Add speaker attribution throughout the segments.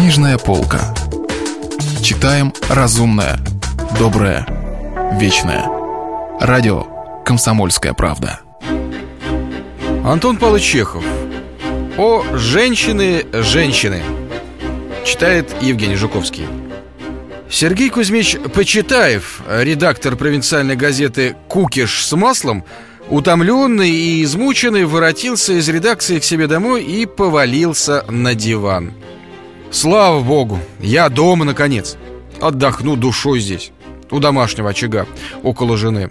Speaker 1: Книжная полка. Читаем разумное, доброе, вечное. Радио «Комсомольская правда».
Speaker 2: Антон Павлович Чехов. О женщины, женщины. Читает Евгений Жуковский. Сергей Кузьмич Почитаев, редактор провинциальной газеты «Кукиш с маслом», утомленный и измученный, воротился из редакции к себе домой и повалился на диван. Слава богу, я дома, наконец. Отдохну душой здесь, у домашнего очага, около жены.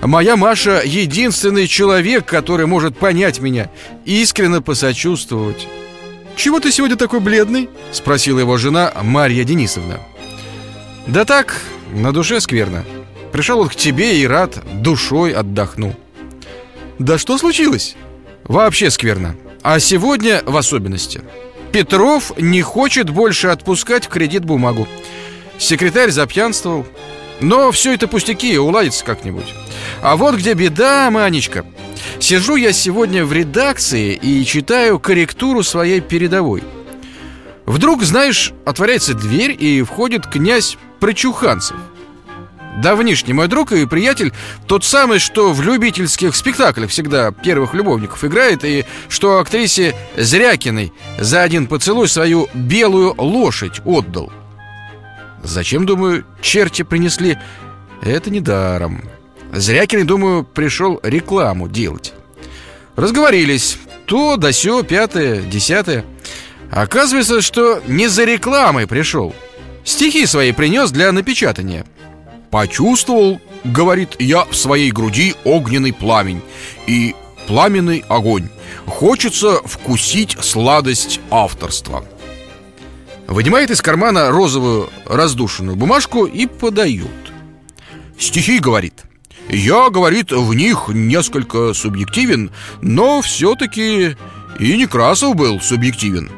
Speaker 2: Моя Маша — единственный человек, который может понять меня, искренне посочувствовать. «Чего ты сегодня такой бледный?» — спросила его жена Марья Денисовна. Да так, на душе скверно Пришел вот к тебе и рад, душой отдохну Да что случилось? Вообще скверно А сегодня в особенности Петров не хочет больше отпускать в кредит бумагу. Секретарь запьянствовал. Но все это пустяки, уладится как-нибудь. А вот где беда, Манечка. Сижу я сегодня в редакции и читаю корректуру своей передовой. Вдруг, знаешь, отворяется дверь и входит князь Прочуханцев Давнишний мой друг и приятель Тот самый, что в любительских спектаклях всегда первых любовников играет И что актрисе Зрякиной за один поцелуй свою белую лошадь отдал. Зачем, думаю, черти принесли? Это не даром Зрякиной, думаю, пришел рекламу делать. Разговорились. То, да сё, пятое, десятое. Оказывается, что не за рекламой пришел. Стихи свои принес для напечатания Почувствовал, говорит, я в своей груди огненный пламень И пламенный огонь. Хочется вкусить сладость авторства. Вынимает из кармана розовую раздушенную бумажку и подает. Стихи, говорит. Я, говорит, в них несколько субъективен Но все-таки и Некрасов был субъективен.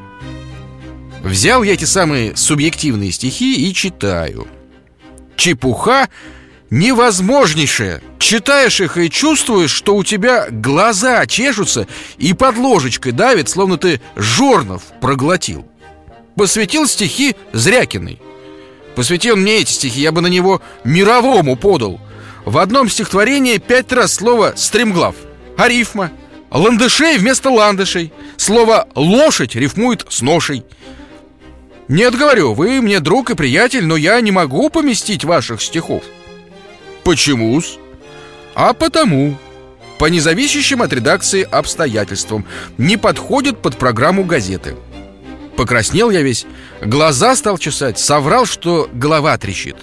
Speaker 2: Взял я эти самые субъективные стихи и читаю Чепуха невозможнейшая. Читаешь их и чувствуешь, что у тебя глаза чешутся И под ложечкой давит, словно ты жорнов проглотил. Посвятил стихи Зрякиной. Посвятил мне эти стихи, я бы на него мировому подал. В одном стихотворении пять раз слово «стремглав» А рифма? Ландышей вместо ландышей. Слово «лошадь» рифмует с ношей нет, говорю, вы мне друг и приятель, но я не могу поместить ваших стихов Почему-с? А потому По независящим от редакции обстоятельствам Не подходят под программу газеты Покраснел я весь Глаза стал чесать Соврал, что голова трещит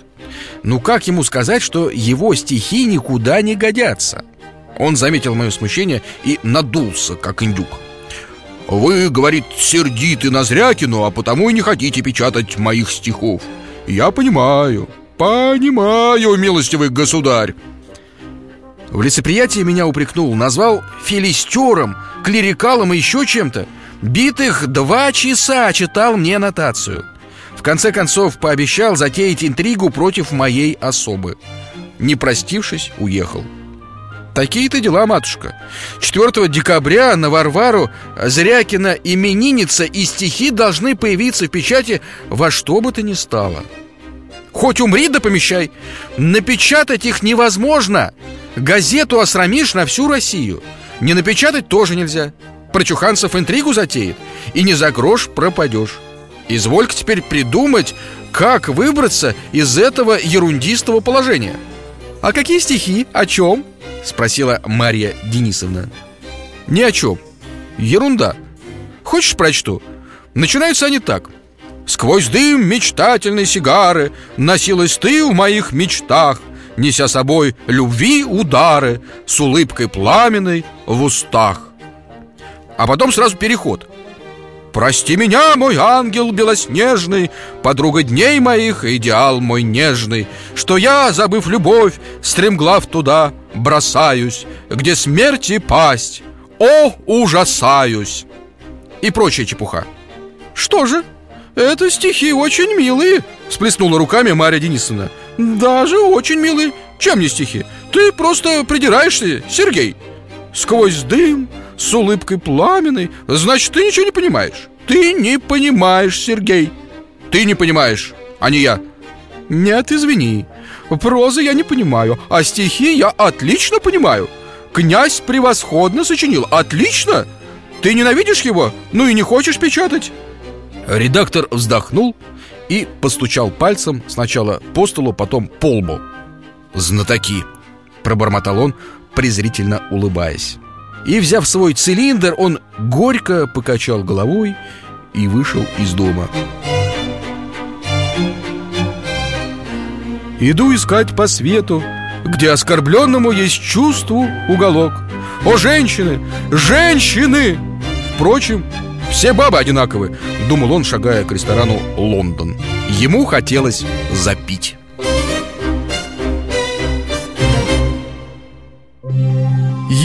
Speaker 2: Ну как ему сказать, что его стихи никуда не годятся? Он заметил мое смущение и надулся, как индюк вы, говорит, сердиты на Зрякину, а потому и не хотите печатать моих стихов Я понимаю, понимаю, милостивый государь В лицеприятии меня упрекнул, назвал филистером, клерикалом и еще чем-то. Битых два часа читал мне нотацию. В конце концов пообещал затеять интригу против моей особы. Не простившись, уехал Такие-то дела, матушка. 4 декабря на Варвару Зрякина именинница и стихи должны появиться в печати во что бы то ни стало. Хоть умри да помещай. Напечатать их невозможно. Газету осрамишь на всю Россию. Не напечатать тоже нельзя. Прочуханцев интригу затеет. И не за грош пропадешь Изволька теперь придумать, как выбраться из этого ерундистого положения. А какие стихи? О чем? Спросила Марья Денисовна. Ни о чем Ерунда. Хочешь прочту? Начинаются они так. Сквозь дым мечтательной сигары Носилась ты в моих мечтах Неся собой любви удары С улыбкой пламенной в устах А потом сразу переход Прости меня, мой ангел белоснежный, Подруга дней моих, идеал мой нежный, Что я, забыв любовь, стремглав туда, Бросаюсь, где смерти пасть, О, ужасаюсь! И прочая чепуха Что же? Это стихи очень милые Сплеснула руками Марья Денисовна Даже очень милые Чем не стихи? Ты просто придираешься, Сергей Сквозь дым с улыбкой пламенной. Значит, ты ничего не понимаешь. Ты не понимаешь, Сергей. Ты не понимаешь, а не я. Нет, извини. Прозы я не понимаю, а стихи я отлично понимаю. Князь превосходно сочинил, отлично! Ты ненавидишь его? Ну и не хочешь печатать? Редактор вздохнул и постучал пальцем сначала по столу, потом по лбу. «Знатоки!» — пробормотал он, презрительно улыбаясь И, взяв свой цилиндр, он горько покачал головой и вышел из дома Иду искать по свету, где оскорбленному есть чувству уголок О, женщины! Женщины! Впрочем, все бабы одинаковы Думал он, шагая к ресторану «Лондон» Ему хотелось запить